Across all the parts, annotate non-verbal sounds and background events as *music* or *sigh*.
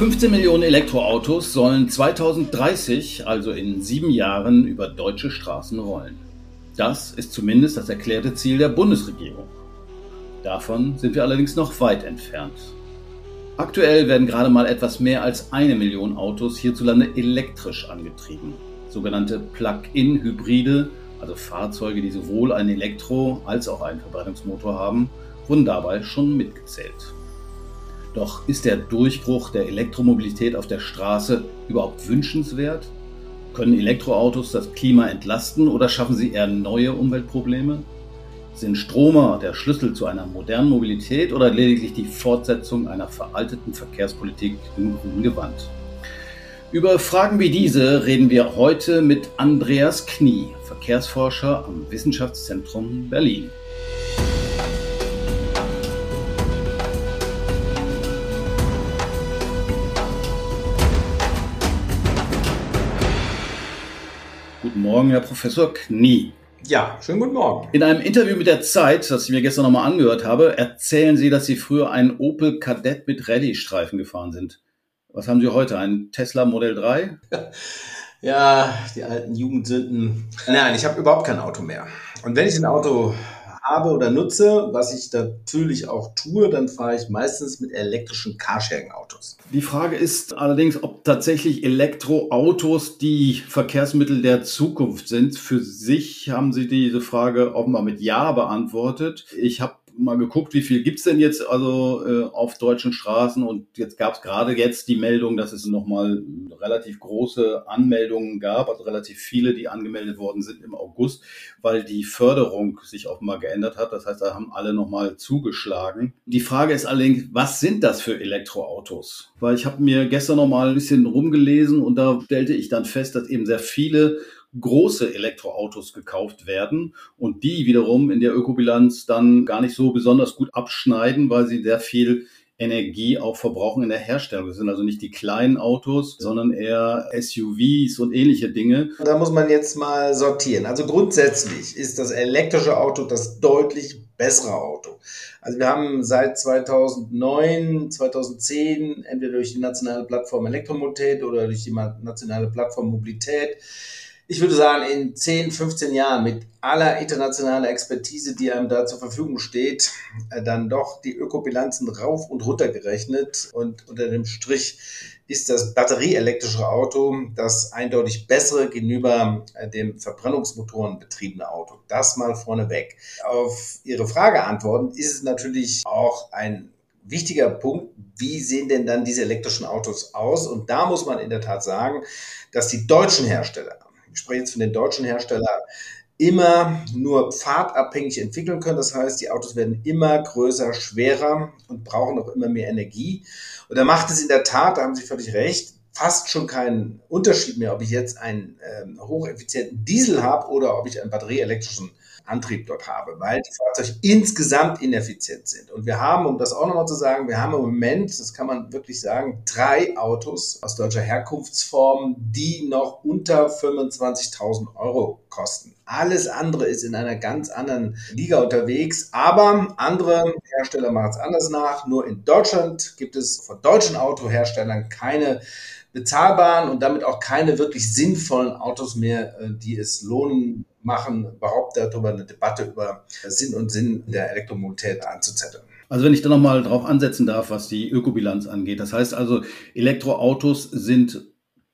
15 Millionen Elektroautos sollen 2030, also in sieben Jahren, über deutsche Straßen rollen. Das ist zumindest das erklärte Ziel der Bundesregierung. Davon sind wir allerdings noch weit entfernt. Aktuell werden gerade mal etwas mehr als eine Million Autos hierzulande elektrisch angetrieben. Sogenannte Plug-in-Hybride, also Fahrzeuge, die sowohl einen Elektro- als auch einen Verbrennungsmotor haben, wurden dabei schon mitgezählt. Doch ist der Durchbruch der Elektromobilität auf der Straße überhaupt wünschenswert? Können Elektroautos das Klima entlasten oder schaffen sie eher neue Umweltprobleme? Sind Stromer der Schlüssel zu einer modernen Mobilität oder lediglich die Fortsetzung einer veralteten Verkehrspolitik im grünen Gewand? Über Fragen wie diese reden wir heute mit Andreas Knie, Verkehrsforscher am Wissenschaftszentrum Berlin. Morgen, Herr Professor Knie. Ja, schönen guten Morgen. In einem Interview mit der Zeit, das ich mir gestern nochmal angehört habe, erzählen Sie, dass Sie früher einen Opel Kadett mit Rallye-Streifen gefahren sind. Was haben Sie heute? Ein Tesla Modell *laughs* 3? Ja, die alten Jugendsünden. Nein, ich habe überhaupt kein Auto mehr. Und wenn ich ein Auto habe oder nutze, was ich natürlich auch tue, dann fahre ich meistens mit elektrischen Carsharing-Autos. Die Frage ist allerdings, ob tatsächlich Elektroautos die Verkehrsmittel der Zukunft sind. Für sich haben Sie diese Frage offenbar mit Ja beantwortet. Ich habe mal geguckt, wie viel gibt's denn jetzt also äh, auf deutschen Straßen und jetzt gab es gerade jetzt die Meldung, dass es nochmal relativ große Anmeldungen gab, also relativ viele, die angemeldet worden sind im August, weil die Förderung sich offenbar geändert hat. Das heißt, da haben alle nochmal zugeschlagen. Die Frage ist allerdings, was sind das für Elektroautos? Weil ich habe mir gestern nochmal ein bisschen rumgelesen und da stellte ich dann fest, dass eben sehr viele große Elektroautos gekauft werden und die wiederum in der Ökobilanz dann gar nicht so besonders gut abschneiden, weil sie sehr viel Energie auch verbrauchen in der Herstellung. Das sind also nicht die kleinen Autos, sondern eher SUVs und ähnliche Dinge. Da muss man jetzt mal sortieren. Also grundsätzlich ist das elektrische Auto das deutlich bessere Auto. Also wir haben seit 2009, 2010 entweder durch die nationale Plattform Elektromobilität oder durch die nationale Plattform Mobilität ich würde sagen, in 10, 15 Jahren mit aller internationaler Expertise, die einem da zur Verfügung steht, äh, dann doch die Ökobilanzen rauf und runter gerechnet. Und unter dem Strich ist das batterieelektrische Auto das eindeutig bessere gegenüber äh, dem Verbrennungsmotoren betriebene Auto. Das mal vorneweg. Auf Ihre Frage antworten ist es natürlich auch ein wichtiger Punkt, wie sehen denn dann diese elektrischen Autos aus? Und da muss man in der Tat sagen, dass die deutschen Hersteller spreche jetzt von den deutschen Herstellern, immer nur fahrtabhängig entwickeln können. Das heißt, die Autos werden immer größer, schwerer und brauchen auch immer mehr Energie. Und da macht es in der Tat, da haben Sie völlig recht, fast schon keinen Unterschied mehr, ob ich jetzt einen äh, hocheffizienten Diesel habe oder ob ich einen batterieelektrischen Antrieb dort habe, weil die Fahrzeuge insgesamt ineffizient sind. Und wir haben, um das auch nochmal zu sagen, wir haben im Moment, das kann man wirklich sagen, drei Autos aus deutscher Herkunftsform, die noch unter 25.000 Euro kosten. Alles andere ist in einer ganz anderen Liga unterwegs, aber andere Hersteller machen es anders nach. Nur in Deutschland gibt es von deutschen Autoherstellern keine bezahlbaren und damit auch keine wirklich sinnvollen Autos mehr, äh, die es lohnen machen, überhaupt darüber eine Debatte über Sinn und Sinn der Elektromobilität anzuzetteln. Also wenn ich da nochmal drauf ansetzen darf, was die Ökobilanz angeht. Das heißt also, Elektroautos sind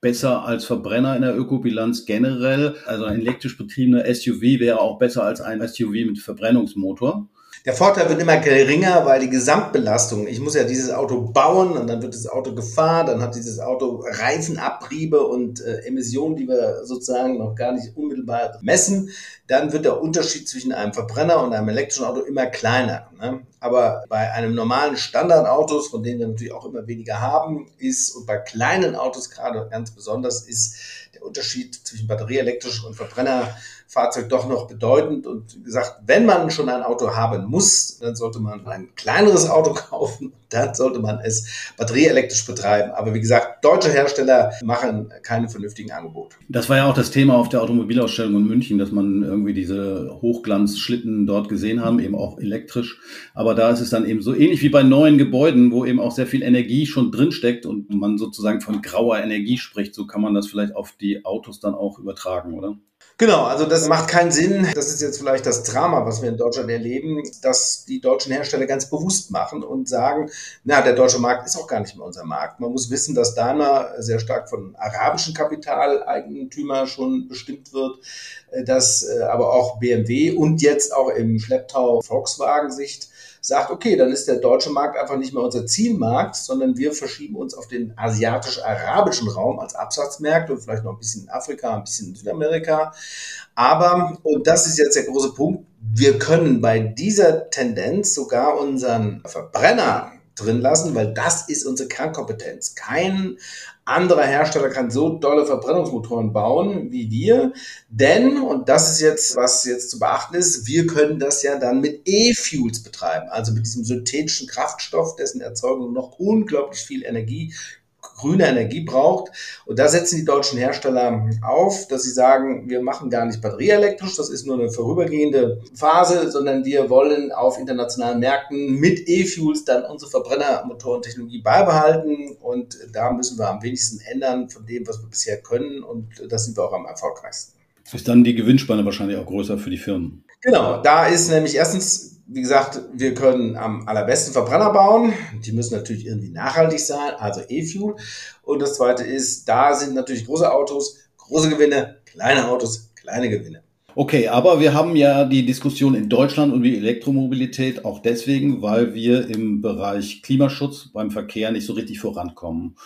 besser als Verbrenner in der Ökobilanz generell. Also ein elektrisch betriebener SUV wäre auch besser als ein SUV mit Verbrennungsmotor. Der Vorteil wird immer geringer, weil die Gesamtbelastung, ich muss ja dieses Auto bauen und dann wird das Auto gefahren, dann hat dieses Auto Reifenabriebe und äh, Emissionen, die wir sozusagen noch gar nicht unmittelbar messen. Dann wird der Unterschied zwischen einem Verbrenner und einem elektrischen Auto immer kleiner. Ne? Aber bei einem normalen Standardautos, von denen wir natürlich auch immer weniger haben, ist und bei kleinen Autos gerade ganz besonders ist der Unterschied zwischen batterieelektrisch und Verbrennerfahrzeug doch noch bedeutend. Und wie gesagt, wenn man schon ein Auto haben muss, dann sollte man ein kleineres Auto *laughs* kaufen. Dann sollte man es batterieelektrisch betreiben. Aber wie gesagt, deutsche Hersteller machen keine vernünftigen Angebote. Das war ja auch das Thema auf der Automobilausstellung in München, dass man irgendwie diese Hochglanzschlitten dort gesehen haben, eben auch elektrisch. Aber da ist es dann eben so ähnlich wie bei neuen Gebäuden, wo eben auch sehr viel Energie schon drinsteckt und man sozusagen von grauer Energie spricht. So kann man das vielleicht auf die Autos dann auch übertragen, oder? Genau, also das macht keinen Sinn. Das ist jetzt vielleicht das Drama, was wir in Deutschland erleben, dass die deutschen Hersteller ganz bewusst machen und sagen, na, der deutsche Markt ist auch gar nicht mehr unser Markt. Man muss wissen, dass Daimler sehr stark von arabischen Kapitaleigentümer schon bestimmt wird, äh, dass äh, aber auch BMW und jetzt auch im Schlepptau Volkswagen-Sicht sagt, okay, dann ist der deutsche Markt einfach nicht mehr unser Zielmarkt, sondern wir verschieben uns auf den asiatisch-arabischen Raum als Absatzmärkte und vielleicht noch ein bisschen in Afrika, ein bisschen in Südamerika. Aber, und das ist jetzt der große Punkt, wir können bei dieser Tendenz sogar unseren Verbrenner drin lassen, weil das ist unsere Kernkompetenz. Kein anderer Hersteller kann so tolle Verbrennungsmotoren bauen wie wir, denn, und das ist jetzt, was jetzt zu beachten ist, wir können das ja dann mit E-Fuels betreiben, also mit diesem synthetischen Kraftstoff, dessen Erzeugung noch unglaublich viel Energie grüne Energie braucht. Und da setzen die deutschen Hersteller auf, dass sie sagen, wir machen gar nicht batterieelektrisch, das ist nur eine vorübergehende Phase, sondern wir wollen auf internationalen Märkten mit E-Fuels dann unsere Verbrennermotorentechnologie beibehalten. Und da müssen wir am wenigsten ändern von dem, was wir bisher können. Und da sind wir auch am erfolgreichsten. Ist dann die Gewinnspanne wahrscheinlich auch größer für die Firmen? Genau, da ist nämlich erstens wie gesagt, wir können am allerbesten Verbrenner bauen. Die müssen natürlich irgendwie nachhaltig sein, also E-Fuel. Und das zweite ist, da sind natürlich große Autos, große Gewinne, kleine Autos, kleine Gewinne. Okay, aber wir haben ja die Diskussion in Deutschland und die Elektromobilität auch deswegen, weil wir im Bereich Klimaschutz beim Verkehr nicht so richtig vorankommen.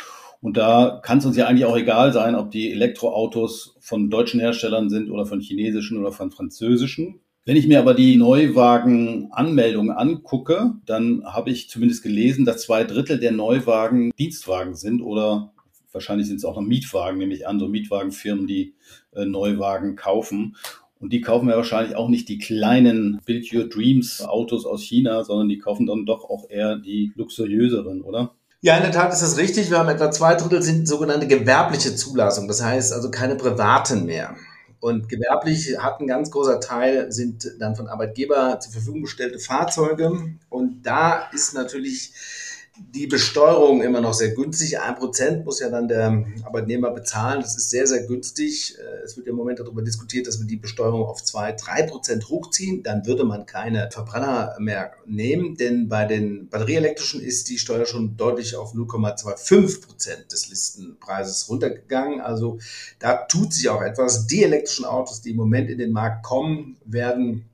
Und da kann es uns ja eigentlich auch egal sein, ob die Elektroautos von deutschen Herstellern sind oder von chinesischen oder von französischen. Wenn ich mir aber die Neuwagen-Anmeldungen angucke, dann habe ich zumindest gelesen, dass zwei Drittel der Neuwagen Dienstwagen sind oder wahrscheinlich sind es auch noch Mietwagen, nämlich andere Mietwagenfirmen, die äh, Neuwagen kaufen. Und die kaufen ja wahrscheinlich auch nicht die kleinen Build Your Dreams Autos aus China, sondern die kaufen dann doch auch eher die luxuriöseren, oder? Ja, in der Tat ist das richtig. Wir haben etwa zwei Drittel sind sogenannte gewerbliche Zulassung. Das heißt also keine privaten mehr. Und gewerblich hat ein ganz großer Teil, sind dann von Arbeitgeber zur Verfügung gestellte Fahrzeuge. Und da ist natürlich die Besteuerung immer noch sehr günstig. Ein Prozent muss ja dann der Arbeitnehmer bezahlen. Das ist sehr, sehr günstig. Äh, es wird im Moment darüber diskutiert, dass wir die Besteuerung auf zwei, drei Prozent hochziehen. Dann würde man keine Verbrenner mehr nehmen, denn bei den batterieelektrischen ist die Steuer schon deutlich auf 0,25 Prozent des Listenpreises runtergegangen. Also da tut sich auch etwas. Die elektrischen Autos, die im Moment in den Markt kommen, werden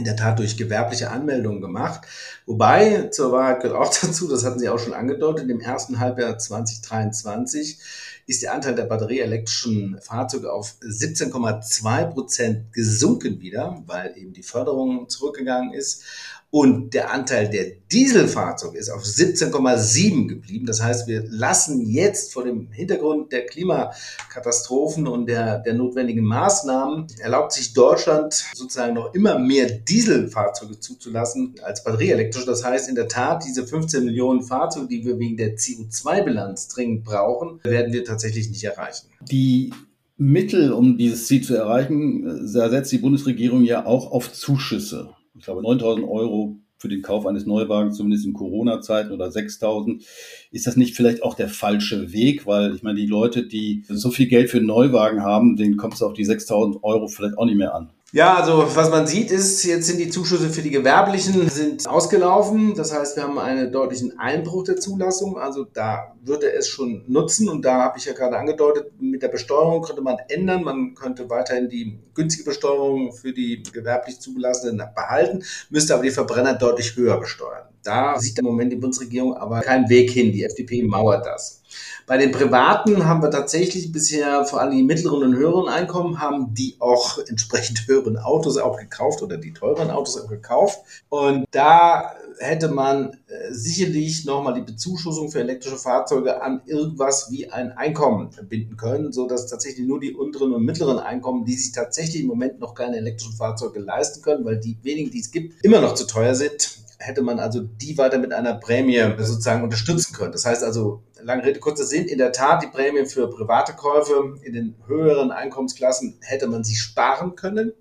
in der Tat durch gewerbliche Anmeldungen gemacht. Wobei, zur Wahrheit gehört auch *laughs* dazu, das hatten Sie auch schon angedeutet, im ersten Halbjahr 2023 ist der Anteil der batterieelektrischen Fahrzeuge auf 17,2 Prozent gesunken wieder, weil eben die Förderung zurückgegangen ist. Und der Anteil der Dieselfahrzeuge ist auf 17,7 geblieben. Das heißt, wir lassen jetzt vor dem Hintergrund der Klimakatastrophen und der, der notwendigen Maßnahmen, erlaubt sich Deutschland sozusagen noch immer mehr Dieselfahrzeuge zuzulassen als batterieelektrische. Das heißt, in der Tat, diese 15 Millionen Fahrzeuge, die wir wegen der CO2-Bilanz dringend brauchen, werden wir tatsächlich nicht erreichen. Die Mittel, um dieses Ziel zu erreichen, setzt die Bundesregierung ja auch auf Zuschüsse ich glaube, 9000 Euro für den Kauf eines Neuwagens, zumindest in Corona-Zeiten oder 6000. Ist das nicht vielleicht auch der falsche Weg? Weil ich meine, die Leute, die so viel Geld für einen Neuwagen haben, denen kommt es auf die 6000 Euro vielleicht auch nicht mehr an. Ja, also was man sieht ist, jetzt sind die Zuschüsse für die Gewerblichen sind ausgelaufen. Das heißt, wir haben einen deutlichen Einbruch der Zulassung. Also da würde es schon nutzen. Und da habe ich ja gerade angedeutet, mit der Besteuerung könnte man ändern. Man könnte weiterhin die günstige Besteuerung für die gewerblich zugelassenen behalten, müsste aber die Verbrenner deutlich höher besteuern. Da sieht im Moment die Bundesregierung aber keinen Weg hin. Die FDP mauert das. Bei den Privaten haben wir tatsächlich bisher vor allem die mittleren und höheren Einkommen haben die auch *laughs* entsprechend höheren Autos auch gekauft oder die teuren Autos auch gekauft. Und da hätte man äh, sicherlich nochmal die Bezuschussung für elektrische Fahrzeuge an irgendwas wie ein Einkommen verbinden können, so dass tatsächlich nur die unteren und mittleren Einkommen, die sich tatsächlich im Moment noch keine elektrischen Fahrzeuge leisten können, weil die wenigen, die es gibt, immer noch zu teuer sind, hätte man also die weiter mit einer Prämie sozusagen unterstützen können. Das heißt also, lange Rede, kurzer Sinn, in der Tat, die Prämie für private Käufe in den höheren Einkommensklassen hätte man sich sparen können.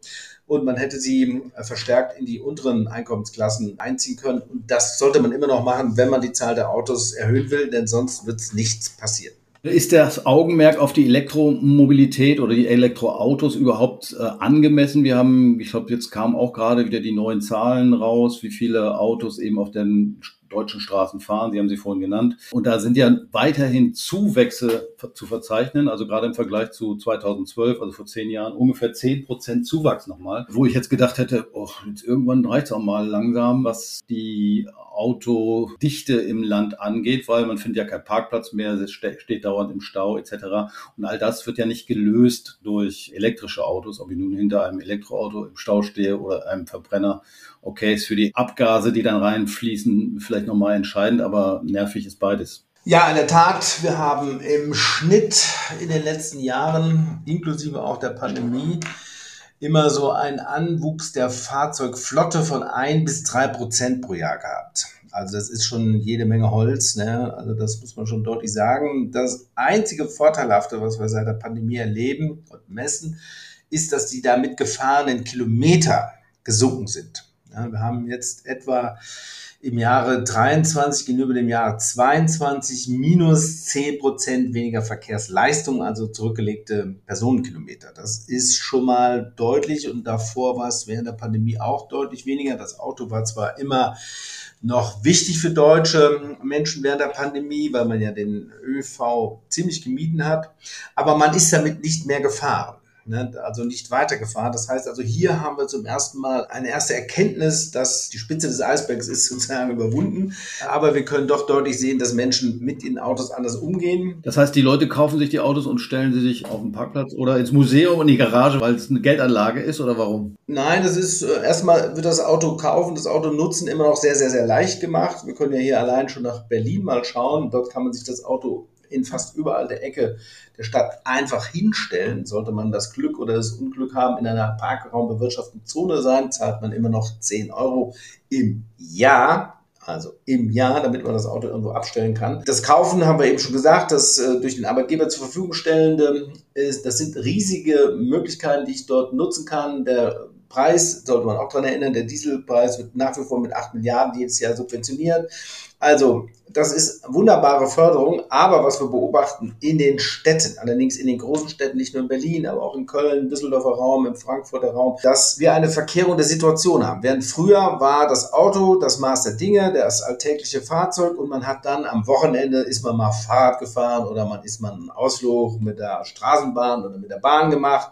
und man hätte sie äh, verstärkt in die unteren Einkommensklassen einziehen können. Und das sollte man immer noch machen, wenn man die Zahl der Autos erhöhen will, denn sonst wird nichts passieren. Ist das Augenmerk auf die Elektromobilität oder die Elektroautos überhaupt äh, angemessen? Wir haben, ich glaube, jetzt kamen auch gerade wieder die neuen Zahlen raus, wie viele Autos eben auf den deutschen Straßen fahren. Sie haben sie vorhin genannt. Und da sind ja weiterhin Zuwächse zu verzeichnen. Also gerade im Vergleich zu 2012, also vor zehn Jahren, ungefähr zehn Prozent Zuwachs nochmal. Wo ich jetzt gedacht hätte, oh, jetzt irgendwann reicht es auch mal langsam, was die Autodichte im Land angeht, weil man findet ja keinen Parkplatz mehr, es steht dauernd im Stau etc. Und all das wird ja nicht gelöst durch elektrische Autos, ob ich nun hinter einem Elektroauto im Stau stehe oder einem Verbrenner. Okay, ist für die Abgase, die dann reinfließen, vielleicht nochmal entscheidend, aber nervig ist beides. Ja, in der Tat, wir haben im Schnitt in den letzten Jahren, inklusive auch der Pandemie, immer so einen Anwuchs der Fahrzeugflotte von ein bis drei Prozent pro Jahr gehabt. Also das ist schon jede Menge Holz, ne? Also das muss man schon deutlich sagen. Das einzige Vorteilhafte, was wir seit der Pandemie erleben und messen, ist, dass die damit gefahrenen Kilometer gesunken sind. Ja, wir haben jetzt etwa im Jahre 23 gegenüber dem Jahre 22 minus 10 Prozent weniger Verkehrsleistung, also zurückgelegte Personenkilometer. Das ist schon mal deutlich und davor war es während der Pandemie auch deutlich weniger. Das Auto war zwar immer noch wichtig für deutsche Menschen während der Pandemie, weil man ja den ÖV ziemlich gemieden hat, aber man ist damit nicht mehr gefahren ne, also nicht weitergefahren. Das heißt also, hier haben wir zum ersten Mal eine erste Erkenntnis, dass die Spitze des Eisbergs ist sozusagen überwunden. Aber wir können doch deutlich sehen, dass Menschen mit den Autos anders umgehen. Das heißt, die Leute kaufen sich die Autos und stellen sie sich auf den Parkplatz oder ins Museum in die Garage, weil es eine Geldanlage ist oder warum? Nein, das ist äh, erstmal wird das Auto kaufen, das Auto nutzen immer noch sehr, sehr, sehr leicht gemacht. Wir können ja hier allein schon nach Berlin mal schauen. Dort kann man sich das Auto in fast überall der Ecke der Stadt einfach hinstellen. Sollte man das Glück oder das Unglück haben, in einer parkraumbewirtschafteten Zone sein, zahlt man immer noch 10 Euro im Jahr also im Jahr, damit man das Auto irgendwo abstellen kann. Das Kaufen haben wir eben schon gesagt, das äh, durch den Arbeitgeber zur Verfügung stellende ist, das sind riesige Möglichkeiten, die ich dort nutzen kann. Der Preis, sollte man auch daran erinnern, der Dieselpreis wird nach wie vor mit 8 Milliarden jedes Jahr subventioniert. Also, das ist wunderbare Förderung, aber was wir beobachten in den Städten, allerdings in den großen Städten, nicht nur in Berlin, aber auch in Köln, Düsseldorfer Raum, im Frankfurter Raum, dass wir eine Verkehrung der Situation haben. Während früher war das Auto das Maß der Dinge, das alltägliche Fahrzeug und man hat dann am Wochenende ist man mal Fahrrad gefahren oder man ist mal einen Ausflug mit der Straßenbahn oder mit der Bahn gemacht.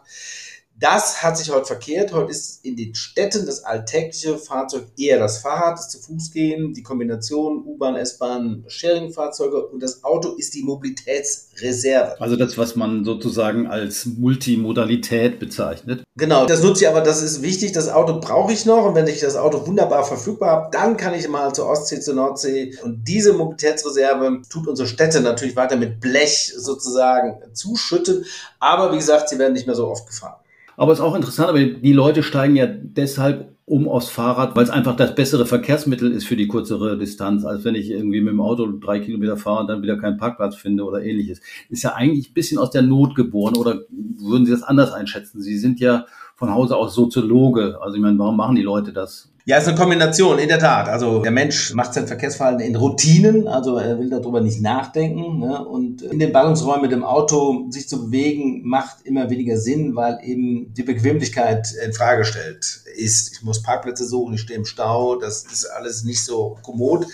Das hat sich heute verkehrt. Heute ist in den Städten das alltägliche Fahrzeug eher das Fahrrad, das zu Fuß gehen, die Kombination U-Bahn, S-Bahn, Sharing-Fahrzeuge und das Auto ist die Mobilitätsreserve. Also das, was man sozusagen als Multimodalität bezeichnet. Genau, das nutze ich aber, das ist wichtig. Das Auto brauche ich noch und wenn ich das Auto wunderbar verfügbar habe, dann kann ich mal zur Ostsee, zur Nordsee und diese Mobilitätsreserve tut unsere Städte natürlich weiter mit Blech sozusagen zuschütten. Aber wie gesagt, sie werden nicht mehr so oft gefahren. Aber es ist auch interessant, aber die Leute steigen ja deshalb um aufs Fahrrad, weil es einfach das bessere Verkehrsmittel ist für die kürzere Distanz, als wenn ich irgendwie mit dem Auto drei Kilometer fahre und dann wieder keinen Parkplatz finde oder ähnliches. Ist ja eigentlich ein bisschen aus der Not geboren oder würden Sie das anders einschätzen? Sie sind ja von Hause aus Soziologe. Also ich meine, warum machen die Leute das? Ja, es ist eine Kombination, in der Tat. Also der Mensch macht sein Verkehrsverhalten in Routinen, also er will darüber nicht nachdenken. Ne? Und in den Ballungsräumen mit dem Auto sich zu bewegen, macht immer weniger Sinn, weil eben die Bequemlichkeit in Frage stellt ist. Ich muss Parkplätze suchen, ich stehe im Stau, das ist alles nicht so kommod.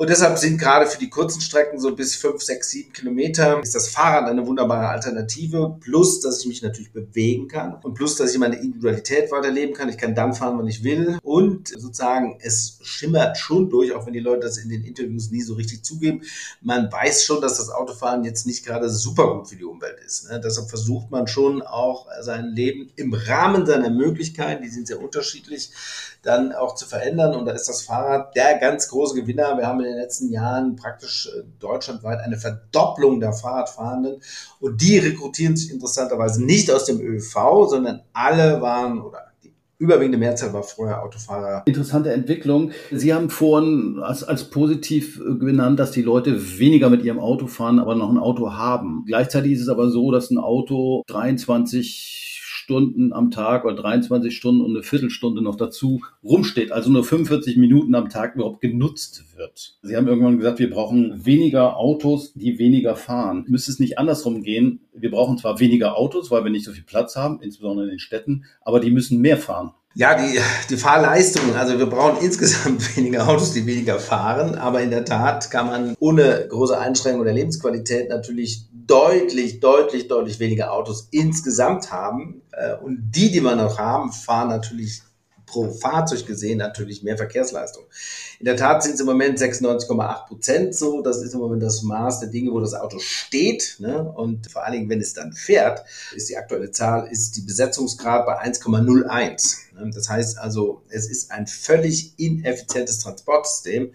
Und deshalb sind gerade für die kurzen Strecken so bis fünf, sechs, sieben Kilometer ist das Fahrrad eine wunderbare Alternative. Plus, dass ich mich natürlich bewegen kann und plus, dass ich meine Individualität weiterleben kann. Ich kann dann fahren, wann ich will. Und sozusagen, es schimmert schon durch, auch wenn die Leute das in den Interviews nie so richtig zugeben. Man weiß schon, dass das Autofahren jetzt nicht gerade super gut für die Umwelt ist. Ne? Deshalb versucht man schon auch sein Leben im Rahmen seiner Möglichkeiten, die sind sehr unterschiedlich, dann auch zu verändern. Und da ist das Fahrrad der ganz große Gewinner. Wir haben den letzten Jahren praktisch äh, deutschlandweit eine Verdopplung der Fahrradfahrenden. Und die rekrutieren sich interessanterweise nicht aus dem ÖV, sondern alle waren oder überwiegende Mehrzahl war vorher Autofahrer. Interessante Entwicklung. Sie haben vorhin als, als positiv äh, genannt, dass die Leute weniger mit ihrem Auto fahren, aber noch ein Auto haben. Gleichzeitig ist es aber so, dass ein Auto 23 Stunden am Tag oder 23 Stunden und eine Viertelstunde noch dazu rumsteht, also nur 45 Minuten am Tag überhaupt genutzt wird. Sie haben irgendwann gesagt, wir brauchen weniger Autos, die weniger fahren. Müsste es nicht andersrum gehen? Wir brauchen zwar weniger Autos, weil wir nicht so viel Platz haben, insbesondere in den Städten, aber die müssen mehr fahren. Ja, die, die Fahrleistung, also wir brauchen insgesamt *laughs* weniger Autos, die weniger fahren, aber in der Tat kann man ohne große Einschränkung der Lebensqualität natürlich deutlich, deutlich, deutlich weniger Autos insgesamt haben. Äh, und die, die wir noch haben, fahren natürlich pro Fahrzeug gesehen natürlich mehr Verkehrsleistung. In der Tat sind es im Moment 96,8 Prozent so. Das ist im Moment das Maß der Dinge, wo das Auto steht. Ne? Und vor allen Dingen, wenn es dann fährt, ist die aktuelle Zahl, ist die Besetzungsgrad bei 1,01. Ne? Das heißt also, es ist ein völlig ineffizientes Transportsystem,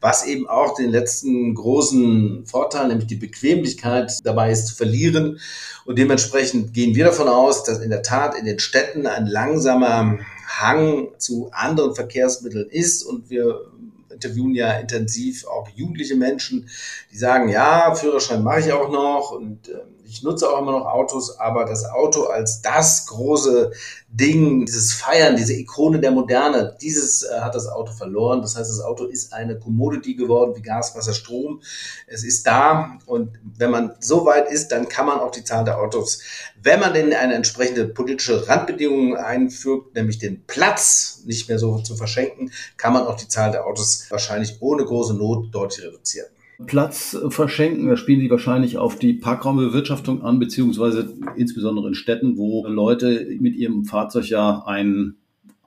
was eben auch den letzten großen Vorteil, nämlich die Bequemlichkeit dabei ist zu verlieren. Und dementsprechend gehen wir davon aus, dass in der Tat in den Städten ein langsamer Hang zu anderen Verkehrsmitteln ist und wir interviewen ja intensiv auch jugendliche Menschen, die sagen, ja, Führerschein mache ich auch noch und äh, ich nutze auch immer noch Autos, aber das Auto als das große Ding, dieses Feiern, diese Ikone der Moderne, dieses äh, hat das Auto verloren. Das heißt, das Auto ist eine Commodity geworden wie Gas, Wasser, Strom. Es ist da und wenn man so weit ist, dann kann man auch die Zahl der Autos, wenn man denn eine entsprechende politische Randbedingung einfügt, nämlich den Platz nicht mehr so zu verschenken, kann man auch die Zahl der Autos wahrscheinlich ohne große Not deutlich reduzieren. Platz verschenken. Da spielen Sie wahrscheinlich auf die Parkraumbewirtschaftung an, beziehungsweise insbesondere in Städten, wo Leute mit ihrem Fahrzeug ja einen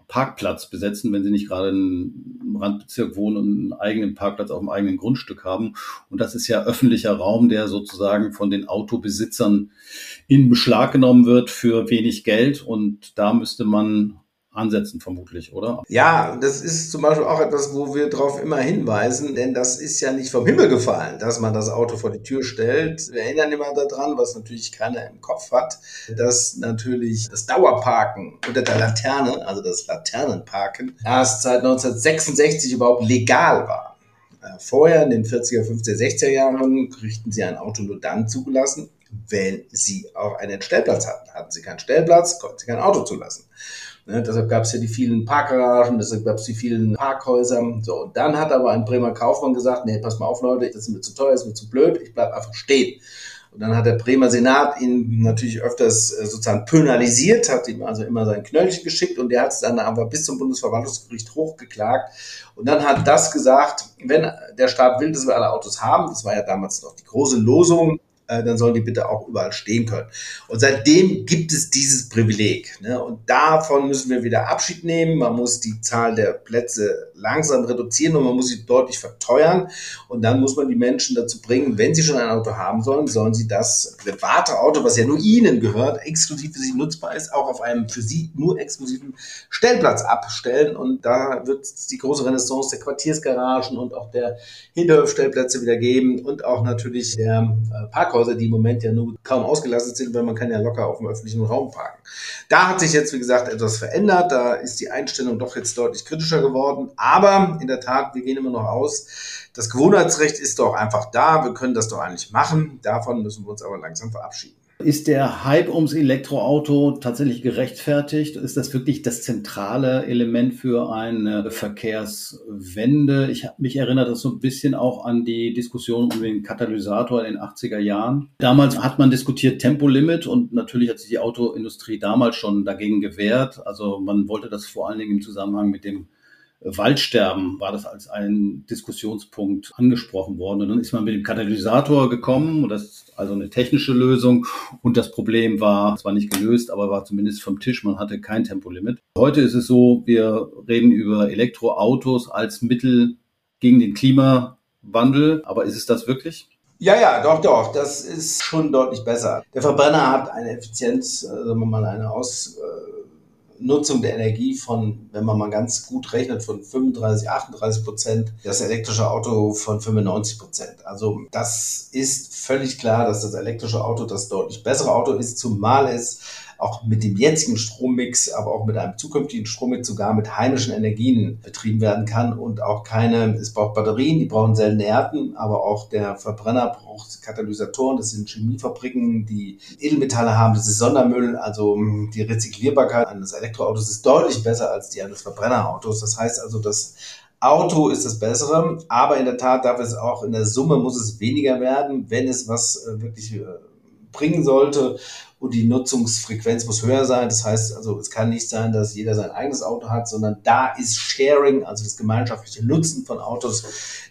Parkplatz besetzen, wenn sie nicht gerade im Randbezirk wohnen und einen eigenen Parkplatz auf dem eigenen Grundstück haben. Und das ist ja öffentlicher Raum, der sozusagen von den Autobesitzern in Beschlag genommen wird für wenig Geld. Und da müsste man ansetzen, vermutlich, oder? Ja, das ist zum Beispiel auch etwas, wo wir darauf immer hinweisen, denn das ist ja nicht vom Himmel gefallen, dass man das Auto vor die Tür stellt. Wir erinnern immer daran, was natürlich keiner im Kopf hat, dass natürlich das Dauerparken unter der Laterne, also das Laternenparken, erst seit 1966 überhaupt legal war. Äh, vorher, in den 40er, 50er, 60er Jahren, kriegten sie ein Auto nur dann zugelassen, wenn sie auch einen Stellplatz hatten. Hatten sie keinen Stellplatz, konnten sie kein Auto zulassen. Ne, deshalb gab es ja die vielen Parkgaragen, deshalb gab es die vielen Parkhäuser. So, und dann hat aber ein Bremer Kaufmann gesagt, nee, pass mal auf, Leute, das ist mir zu teuer, das ist mir zu blöd, ich bleib einfach stehen. Und dann hat der Bremer Senat ihn natürlich öfters äh, sozusagen penalisiert, hat ihm also immer sein Knöllchen geschickt und der hat es dann aber bis zum Bundesverwaltungsgericht hochgeklagt. Und dann hat das gesagt, wenn der Staat will, dass wir alle Autos haben, das war ja damals noch die große Losung, äh, dann sollen die bitte auch überall stehen können. Und seitdem gibt es dieses Privileg. Ne? Und davon müssen wir wieder Abschied nehmen. Man muss die Zahl der Plätze langsam reduzieren und man muss sie deutlich verteuern. Und dann muss man die Menschen dazu bringen, wenn sie schon ein Auto haben sollen, sollen sie das private Auto, was ja nur ihnen gehört, exklusiv für sie nutzbar ist, auch auf einem für sie nur exklusiven Stellplatz abstellen. Und da wird es die große Renaissance der Quartiersgaragen und auch der Hinterhofstellplätze wieder geben und auch natürlich der äh, Parkhäuser, die im Moment ja nur kaum ausgelastet sind, weil man kann ja locker auf dem öffentlichen Raum parken. Da hat sich jetzt, wie gesagt, etwas verändert. Da ist die Einstellung doch jetzt deutlich kritischer geworden. Aber in der Tat, wir gehen immer noch aus. Das Gewohnheitsrecht ist doch einfach da. Wir können das doch eigentlich machen. Davon müssen wir uns aber langsam verabschieden. Ist der Hype ums Elektroauto tatsächlich gerechtfertigt? Ist das wirklich das zentrale Element für eine Verkehrswende? Ich mich erinnert das so ein bisschen auch an die Diskussion um den Katalysator in den 80er Jahren. Damals hat man diskutiert Tempolimit und natürlich hat sich die Autoindustrie damals schon dagegen gewehrt. Also man wollte das vor allen Dingen im Zusammenhang mit dem Waldsterben war das als ein Diskussionspunkt angesprochen worden. Und dann ist man mit dem Katalysator gekommen, und das ist also eine technische Lösung. Und das Problem war zwar nicht gelöst, aber war zumindest vom Tisch. Man hatte kein Tempolimit. Heute ist es so, wir reden über Elektroautos als Mittel gegen den Klimawandel. Aber ist es das wirklich? Ja, ja, doch, doch. Das ist schon deutlich besser. Der Verbrenner hat eine Effizienz, äh, sagen wir mal, eine Aus, äh, Nutzung der Energie von, wenn man mal ganz gut rechnet, von 35, 38 Prozent, das elektrische Auto von 95 Prozent. Also das ist völlig klar, dass das elektrische Auto das deutlich bessere Auto ist, zumal es auch mit dem jetzigen Strommix, aber auch mit einem zukünftigen Strommix sogar mit heimischen Energien betrieben werden kann und auch keine, es braucht Batterien, die brauchen seltene Erden, aber auch der Verbrenner braucht Katalysatoren, das sind Chemiefabriken, die Edelmetalle haben, das ist Sondermüll, also die Rezyklierbarkeit eines Elektroautos ist deutlich besser als die eines Verbrennerautos. Das heißt also, das Auto ist das Bessere, aber in der Tat darf es auch in der Summe muss es weniger werden, wenn es was äh, wirklich äh, bringen sollte und die Nutzungsfrequenz muss höher sein. Das heißt also, es kann nicht sein, dass jeder sein eigenes Auto hat, sondern da ist Sharing, also das gemeinschaftliche Nutzen von Autos,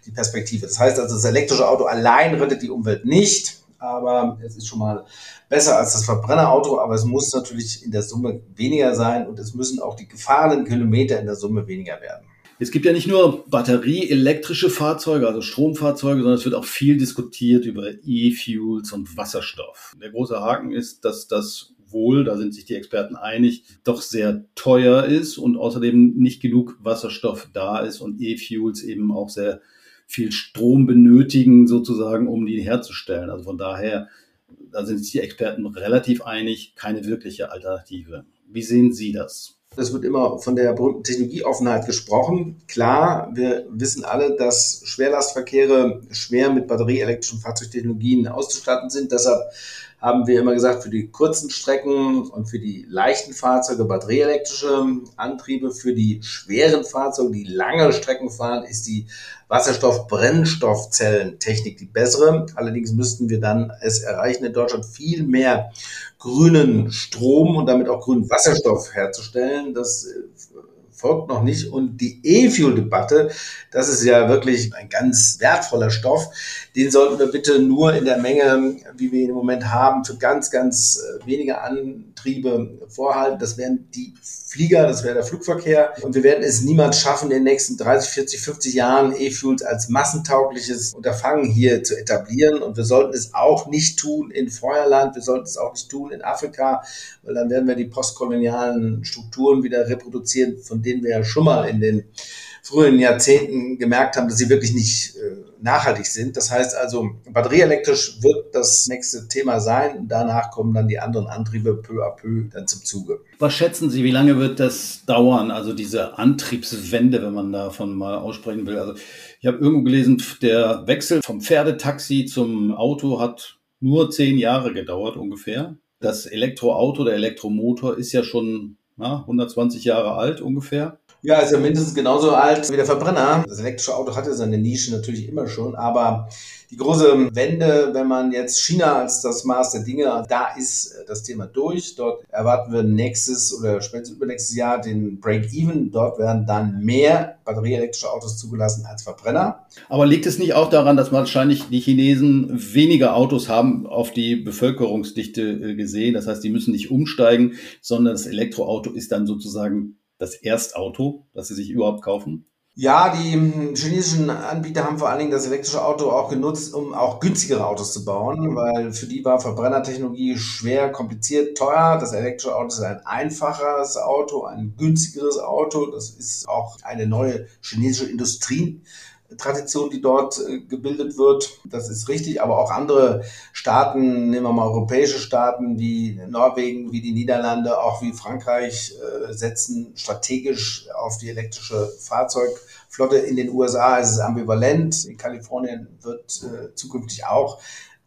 die Perspektive. Das heißt also, das elektrische Auto allein rettet die Umwelt nicht, aber es ist schon mal besser als das Verbrennerauto, aber es muss natürlich in der Summe weniger sein und es müssen auch die gefahrenen Kilometer in der Summe weniger werden. Es gibt ja nicht nur batterieelektrische Fahrzeuge, also Stromfahrzeuge, sondern es wird auch viel diskutiert über E-Fuels und Wasserstoff. Der große Haken ist, dass das wohl, da sind sich die Experten einig, doch sehr teuer ist und außerdem nicht genug Wasserstoff da ist und E-Fuels eben auch sehr viel Strom benötigen, sozusagen, um die herzustellen. Also von daher, da sind sich die Experten relativ einig, keine wirkliche Alternative. Wie sehen Sie das? Es wird immer von der berühmten Technologieoffenheit gesprochen. Klar, wir wissen alle, dass Schwerlastverkehre schwer mit batterieelektrischen Fahrzeugtechnologien auszustatten sind. Deshalb haben wir immer gesagt, für die kurzen Strecken und für die leichten Fahrzeuge batterieelektrische Antriebe. Für die schweren Fahrzeuge, die lange Strecken fahren, ist die Wasserstoff-Brennstoffzellentechnik die bessere. Allerdings müssten wir dann es erreichen, in Deutschland viel mehr grünen Strom und damit auch grünen Wasserstoff herzustellen. Das äh, folgt noch nicht. Und die E-Fuel-Debatte, das ist ja wirklich ein ganz wertvoller Stoff. Den sollten wir bitte nur in der Menge, wie wir ihn im Moment haben, für ganz, ganz äh, wenige Antriebe vorhalten. Das wären die Flieger, das wäre der Flugverkehr. Und wir werden es niemals schaffen, in den nächsten 30, 40, 50 Jahren E-Fuels als massentaugliches Unterfangen hier zu etablieren. Und wir sollten es auch nicht tun in Feuerland, wir sollten es auch nicht tun in Afrika, weil dann werden wir die postkolonialen Strukturen wieder reproduzieren, von denen wir ja schon mal in den frühen Jahrzehnten gemerkt haben, dass sie wirklich nicht äh, nachhaltig sind. Das heißt also, batterieelektrisch wird das nächste Thema sein. Danach kommen dann die anderen Antriebe peu à peu dann zum Zuge. Was schätzen Sie, wie lange wird das dauern? Also diese Antriebswende, wenn man davon mal aussprechen will. Also ich habe irgendwo gelesen, der Wechsel vom Pferdetaxi zum Auto hat nur zehn Jahre gedauert ungefähr. Das Elektroauto, der Elektromotor ist ja schon na, 120 Jahre alt ungefähr. Ja, ist ja mindestens genauso alt wie der Verbrenner. Das elektrische Auto hatte seine Nische natürlich immer schon, aber die große Wende, wenn man jetzt China als das Maß der Dinge, da ist das Thema durch. Dort erwarten wir nächstes oder spätestens übernächstes Jahr den Break-Even. Dort werden dann mehr batterieelektrische Autos zugelassen als Verbrenner. Aber liegt es nicht auch daran, dass wahrscheinlich die Chinesen weniger Autos haben auf die Bevölkerungsdichte äh, gesehen? Das heißt, die müssen nicht umsteigen, sondern das Elektroauto ist dann sozusagen das Erstauto, das sie sich überhaupt kaufen? Ja, die hm, chinesischen Anbieter haben vor allen Dingen das elektrische Auto auch genutzt, um auch günstigere Autos zu bauen, weil für die war Verbrennertechnologie schwer, kompliziert, teuer. Das elektrische Auto ist ein einfacheres Auto, ein günstigeres Auto. Das ist auch eine neue chinesische Industrie. Tradition, die dort äh, gebildet wird. Das ist richtig, aber auch andere Staaten, nehmen wir mal europäische Staaten wie Norwegen, wie die Niederlande, auch wie Frankreich, äh, setzen strategisch auf die elektrische Fahrzeugflotte. In den USA ist es ambivalent. In Kalifornien wird äh, zukünftig auch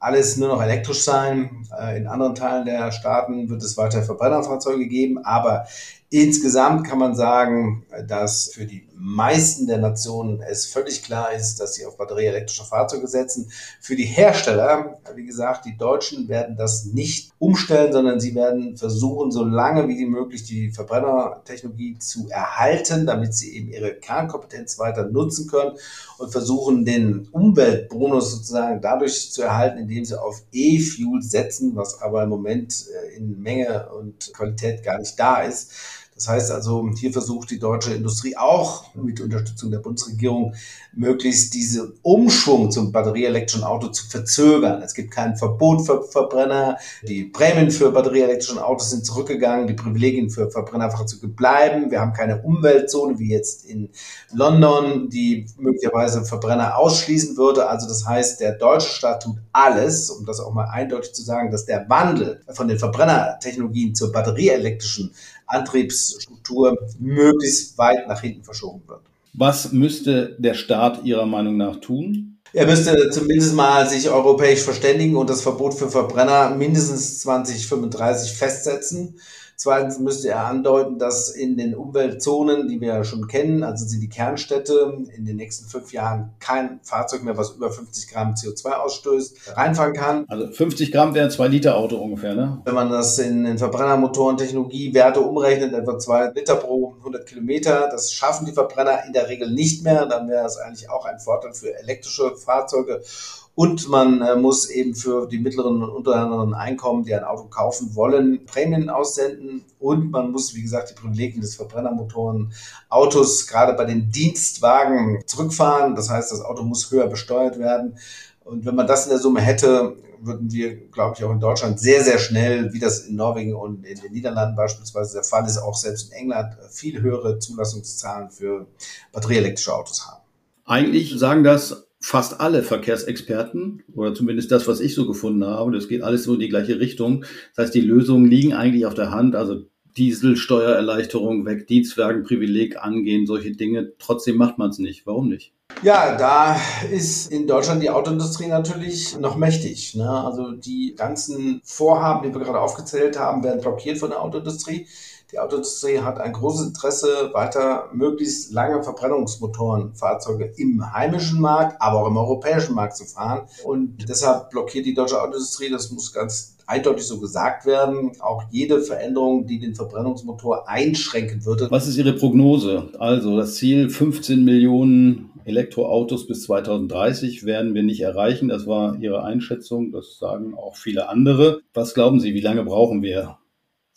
alles nur noch elektrisch sein. In anderen Teilen der Staaten wird es weiter Verbrennerfahrzeuge geben, aber Insgesamt kann man sagen, dass für die meisten der Nationen es völlig klar ist, dass sie auf batterieelektrische Fahrzeuge setzen. Für die Hersteller, wie gesagt, die Deutschen werden das nicht umstellen, sondern sie werden versuchen, so lange wie möglich die Verbrennertechnologie zu erhalten, damit sie eben ihre Kernkompetenz weiter nutzen können und versuchen, den Umweltbonus sozusagen dadurch zu erhalten, indem sie auf E-Fuel setzen, was aber im Moment äh, in Menge und Qualität gar nicht da ist. Das heißt also, hier versucht die deutsche Industrie auch mit Unterstützung der Bundesregierung möglichst diesen Umschwung zum batterieelektrischen Auto zu verzögern. Es gibt kein Verbot für Verbrenner. Die Prämien für batterieelektrische Autos sind zurückgegangen. Die Privilegien für Verbrennerfahrzeuge bleiben. Wir haben keine Umweltzone wie jetzt in London, die möglicherweise Verbrenner ausschließen würde. Also das heißt, der deutsche Staat tut alles, um das auch mal eindeutig zu sagen, dass der Wandel von den Verbrennertechnologien zur batterieelektrischen Antriebsstruktur möglichst weit nach hinten verschoben wird. Was müsste der Staat Ihrer Meinung nach tun? Er müsste zumindest mal sich europäisch verständigen und das Verbot für Verbrenner mindestens 2035 festsetzen. Zweitens müsste er andeuten, dass in den Umweltzonen, die wir ja schon kennen, also sind die Kernstädte, in den nächsten fünf Jahren kein Fahrzeug mehr, was über 50 Gramm CO2 ausstößt, reinfahren kann. Also 50 Gramm wäre ein 2 Liter Auto ungefähr, ne? Wenn man das in, in Verbrennermotorentechnologie Werte umrechnet, etwa 2 Liter pro 100 Kilometer, das schaffen die Verbrenner in der Regel nicht mehr. Dann wäre es eigentlich auch ein Vorteil für elektrische Fahrzeuge. Und man äh, muss eben für die mittleren und unteren Einkommen, die ein Auto kaufen wollen, Prämien aussenden. Und man muss, wie gesagt, die Privilegien des Verbrennermotoren Autos gerade bei den Dienstwagen zurückfahren. Das heißt, das Auto muss höher besteuert werden. Und wenn man das in der Summe hätte, würden wir, glaube ich, auch in Deutschland sehr, sehr schnell, wie das in Norwegen und in den Niederlanden beispielsweise der Fall ist, auch selbst in England, viel höhere Zulassungszahlen für batterieelektrische Autos haben. Eigentlich sagen das fast alle Verkehrsexperten oder zumindest das, was ich so gefunden habe, das geht alles so in die gleiche Richtung. Das heißt, die Lösungen liegen eigentlich auf der Hand. Also Dieselsteuererleichterung weg, Dienstwagenprivileg angehen, solche Dinge. Trotzdem macht man es nicht. Warum nicht? Ja, da ist in Deutschland die Autoindustrie natürlich noch mächtig. Ne? Also die ganzen Vorhaben, die wir gerade aufgezählt haben, werden blockiert von der Autoindustrie. Die Autoindustrie hat ein großes Interesse, weiter möglichst lange Verbrennungsmotorenfahrzeuge im heimischen Markt, aber auch im europäischen Markt zu fahren. Und deshalb blockiert die deutsche Autoindustrie, das muss ganz eindeutig so gesagt werden, auch jede Veränderung, die den Verbrennungsmotor einschränken würde. Was ist Ihre Prognose? Also das Ziel 15 Millionen Elektroautos bis 2030 werden wir nicht erreichen. Das war Ihre Einschätzung. Das sagen auch viele andere. Was glauben Sie, wie lange brauchen wir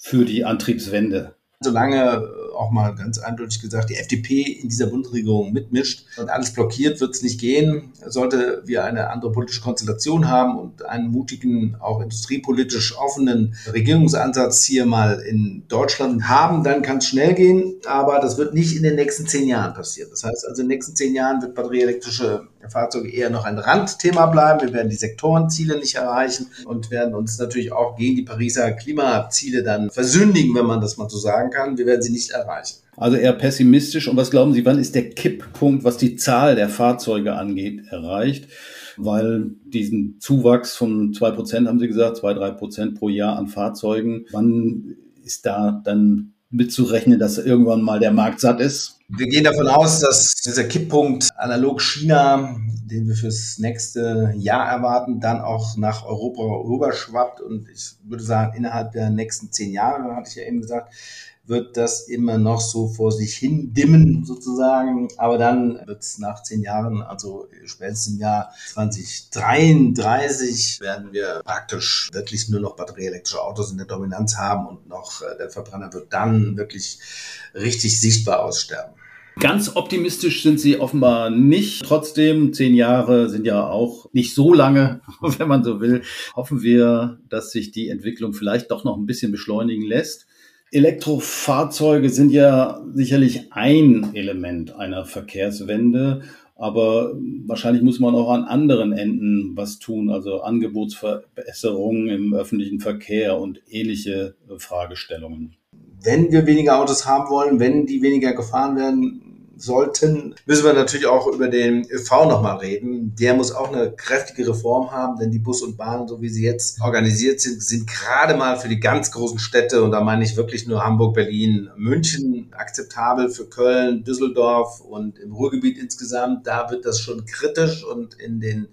für die Antriebswende. Solange auch mal ganz eindeutig gesagt, die FDP in dieser Bundesregierung mitmischt und alles blockiert, wird es nicht gehen. Sollte wir eine andere politische Konstellation haben und einen mutigen, auch industriepolitisch offenen Regierungsansatz hier mal in Deutschland haben, dann kann es schnell gehen, aber das wird nicht in den nächsten zehn Jahren passieren. Das heißt also, in den nächsten zehn Jahren wird batterieelektrische Fahrzeuge eher noch ein Randthema bleiben. Wir werden die Sektorenziele nicht erreichen und werden uns natürlich auch gegen die Pariser Klimaziele dann versündigen, wenn man das mal so sagen kann. Wir werden sie nicht erreichen. Also eher pessimistisch. Und was glauben Sie, wann ist der Kipppunkt, was die Zahl der Fahrzeuge angeht, erreicht? Weil diesen Zuwachs von zwei Prozent, haben Sie gesagt, zwei, drei Prozent pro Jahr an Fahrzeugen, wann ist da dann mitzurechnen, dass irgendwann mal der Markt satt ist? Wir gehen davon aus, dass dieser Kipppunkt analog China, den wir fürs nächste Jahr erwarten, dann auch nach Europa rüberschwappt. Und ich würde sagen, innerhalb der nächsten zehn Jahre, hatte ich ja eben gesagt, wird das immer noch so vor sich hin dimmen sozusagen. Aber dann wird es nach zehn Jahren, also spätestens im Jahr 2033, werden wir praktisch wirklich nur noch batterieelektrische Autos in der Dominanz haben und noch äh, der Verbrenner wird dann wirklich richtig sichtbar aussterben. Ganz optimistisch sind sie offenbar nicht. Trotzdem, zehn Jahre sind ja auch nicht so lange, *laughs* wenn man so will. Hoffen wir, dass sich die Entwicklung vielleicht doch noch ein bisschen beschleunigen lässt. Elektrofahrzeuge sind ja sicherlich ein Element einer Verkehrswende, aber wahrscheinlich muss man auch an anderen Enden was tun, also Angebotsverbesserungen im öffentlichen Verkehr und ähnliche Fragestellungen. Wenn wir weniger Autos haben wollen, wenn die weniger gefahren werden, sollten, müssen wir natürlich auch über den ÖV nochmal reden. Der muss auch eine kräftige Reform haben, denn die Bus und Bahnen, so wie sie jetzt organisiert sind, sind gerade mal für die ganz großen Städte, und da meine ich wirklich nur Hamburg, Berlin, München, akzeptabel für Köln, Düsseldorf und im Ruhrgebiet insgesamt. Da wird das schon kritisch und in den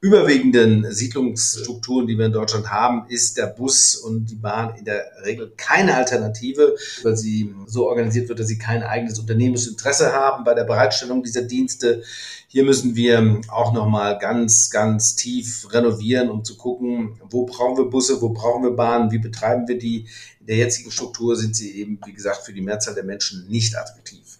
überwiegenden Siedlungsstrukturen, die wir in Deutschland haben, ist der Bus und die Bahn in der Regel keine Alternative, weil sie so organisiert wird, dass sie kein eigenes Unternehmensinteresse haben bei der Bereitstellung dieser Dienste. Hier müssen wir auch nochmal ganz, ganz tief renovieren, um zu gucken, wo brauchen wir Busse, wo brauchen wir Bahnen, wie betreiben wir die. In der jetzigen Struktur sind sie eben, wie gesagt, für die Mehrzahl der Menschen nicht attraktiv.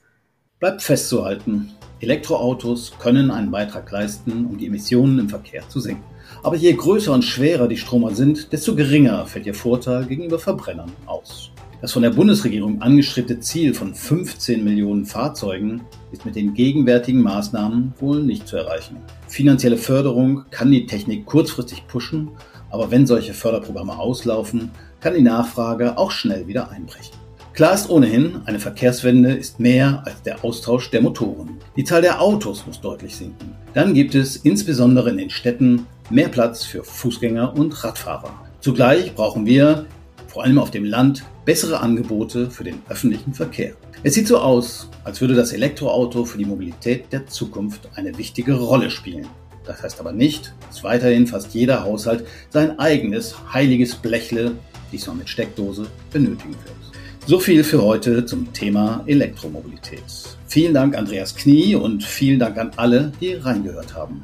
Bleibt festzuhalten, Elektroautos können einen Beitrag leisten, um die Emissionen im Verkehr zu senken. Aber je größer und schwerer die Stromer sind, desto geringer fällt ihr Vorteil gegenüber Verbrennern aus. Das von der Bundesregierung angestrebte Ziel von 15 Millionen Fahrzeugen ist mit den gegenwärtigen Maßnahmen wohl nicht zu erreichen. Finanzielle Förderung kann die Technik kurzfristig pushen, aber wenn solche Förderprogramme auslaufen, kann die Nachfrage auch schnell wieder einbrechen. Klar ist ohnehin, eine Verkehrswende ist mehr als der Austausch der Motoren. Die Zahl der Autos muss deutlich sinken. Dann gibt es insbesondere in den Städten mehr Platz für Fußgänger und Radfahrer. Zugleich brauchen wir, vor allem auf dem Land, bessere Angebote für den öffentlichen Verkehr. Es sieht so aus, als würde das Elektroauto für die Mobilität der Zukunft eine wichtige Rolle spielen. Das heißt aber nicht, dass weiterhin fast jeder Haushalt sein eigenes heiliges Blechle, diesmal mit Steckdose, benötigen wird. So viel für heute zum Thema Elektromobilität. Vielen Dank Andreas Knie und vielen Dank an alle, die reingehört haben.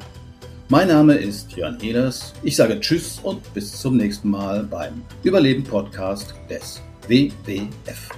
Mein Name ist Jörn Ehlers. Ich sage Tschüss und bis zum nächsten Mal beim Überleben Podcast des WWF.